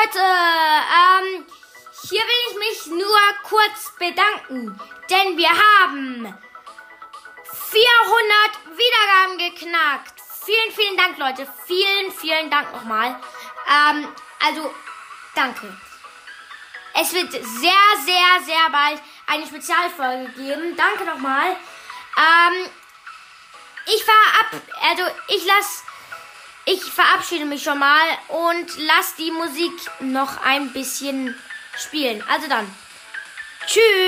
Leute, ähm, hier will ich mich nur kurz bedanken, denn wir haben 400 Wiedergaben geknackt. Vielen, vielen Dank, Leute. Vielen, vielen Dank nochmal. Ähm, also, danke. Es wird sehr, sehr, sehr bald eine Spezialfolge geben. Danke nochmal. Ähm, ich verab, also ich lass, ich verabschiede mich schon mal und lass die Musik noch ein bisschen spielen. Also dann, tschüss.